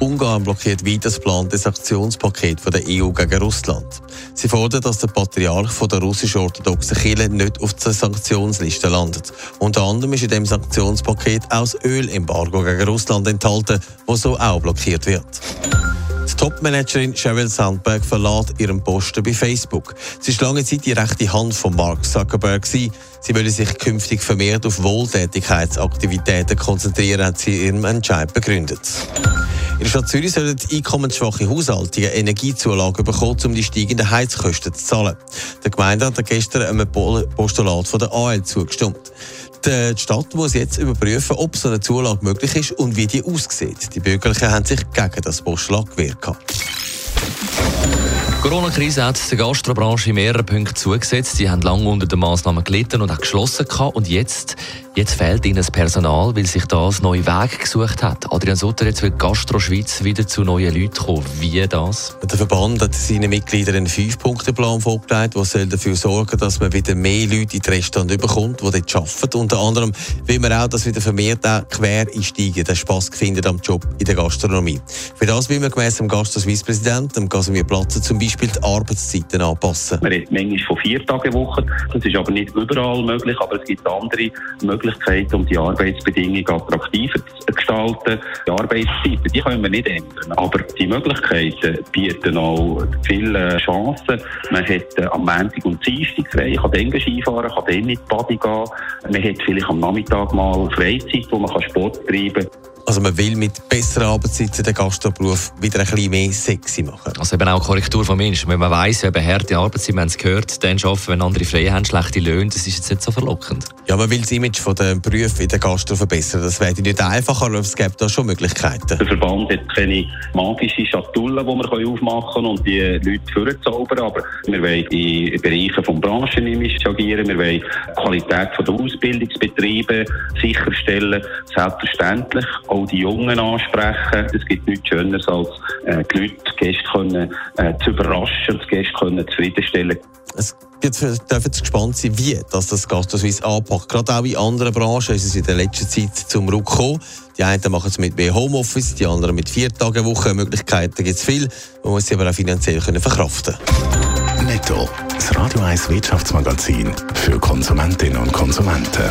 Ungarn blockiert weiter das geplante Sanktionspaket von der EU gegen Russland. Sie fordern, dass der Patriarch von der russischen orthodoxen Kirche nicht auf der Sanktionsliste landet. Unter anderem ist in dem Sanktionspaket auch das Ölembargo gegen Russland enthalten, das so auch blockiert wird. Die Topmanagerin Sheryl Sandberg verlässt ihren Posten bei Facebook. Sie ist lange Zeit die rechte Hand von Mark Zuckerberg. Sie will sich künftig vermehrt auf Wohltätigkeitsaktivitäten konzentrieren, hat sie ihrem Entscheid begründet. In der Stadt Zürich sollen einkommensschwache Haushalte Energiezulagen bekommen, um die steigenden Heizkosten zu zahlen. Der Gemeinde hat gestern einem Postulat von der AL zugestimmt. Die Stadt muss jetzt überprüfen, ob so eine Zulage möglich ist und wie die aussieht. Die Bürgerlichen haben sich gegen das Postulat gewehrt. Die Corona-Krise hat der Gastrobranche in mehreren Punkten zugesetzt. Sie haben lange unter den Massnahmen gelitten und auch geschlossen. Und jetzt Jetzt fehlt ihnen das Personal, weil sich das neue Weg gesucht hat. Adrian Sutter, jetzt wird Gastro Schweiz wieder zu neuen Leuten kommen. Wie das? Der Verband hat seinen Mitgliedern einen Fünf-Punkte-Plan vorgelegt, der dafür sorgen dass man wieder mehr Leute in die Restaurants bekommt, die dort arbeiten. Unter anderem will man auch, dass wieder vermehrt Quereinsteiger den Spass finden am Job in der Gastronomie. Für das will man gemäss dem Gastro Suisse-Präsidenten, Casimir Platzer, zum Beispiel die Arbeitszeiten anpassen. Man redet manchmal von vier Tagen Woche. Das ist aber nicht überall möglich, aber es gibt andere Möglichkeiten Möglichkeit, um die Arbeitsbedingungen attraktiver zu gestalten. Die Arbeitszeiten, die können wir nicht ändern. Aber die Möglichkeiten bieten auch viele Chancen. Man hat äh, am Montag und Dienstag frei, kann dann Skifahren, kann dann mit Body gehen. Man hat vielleicht am Nachmittag mal Freizeit, wo man Sport treiben kann. Also man will mit besseren Arbeitszeiten den Gastroberuf wieder ein bisschen mehr sexy machen. Also eben auch Korrektur von Menschen. Wenn man weiss, eben harte Arbeitszeit, wir haben es gehört, dann arbeiten, wenn andere frei haben, schlechte Löhne, das ist jetzt nicht so verlockend. Ja, man will das Image von den Berufen in der Gastro verbessern. Das wäre nicht einfacher, aber es gibt da schon Möglichkeiten. Der Verband hat keine magische Schatulle, die wir aufmachen können und die Leute vorzaubern, aber wir wollen in Bereichen des Branchen agieren, wir wollen die Qualität der Ausbildungsbetriebe sicherstellen, selbstverständlich auch auch die Jungen ansprechen. Es gibt nichts Schöneres, als äh, die Leute, die Gäste können, äh, zu überraschen, die Gäste können zufriedenstellen. Es Jetzt dürfen Sie gespannt sein, wie das, das Gastroswiss anpackt. Gerade auch in anderen Branchen ist es in der letzten Zeit zum Ruck gekommen. Die einen machen es mit mehr Homeoffice, die anderen mit vier Tagen Woche. Möglichkeiten gibt es viel. Man muss sie aber auch finanziell können verkraften Netto, das Radio 1 Wirtschaftsmagazin für Konsumentinnen und Konsumenten.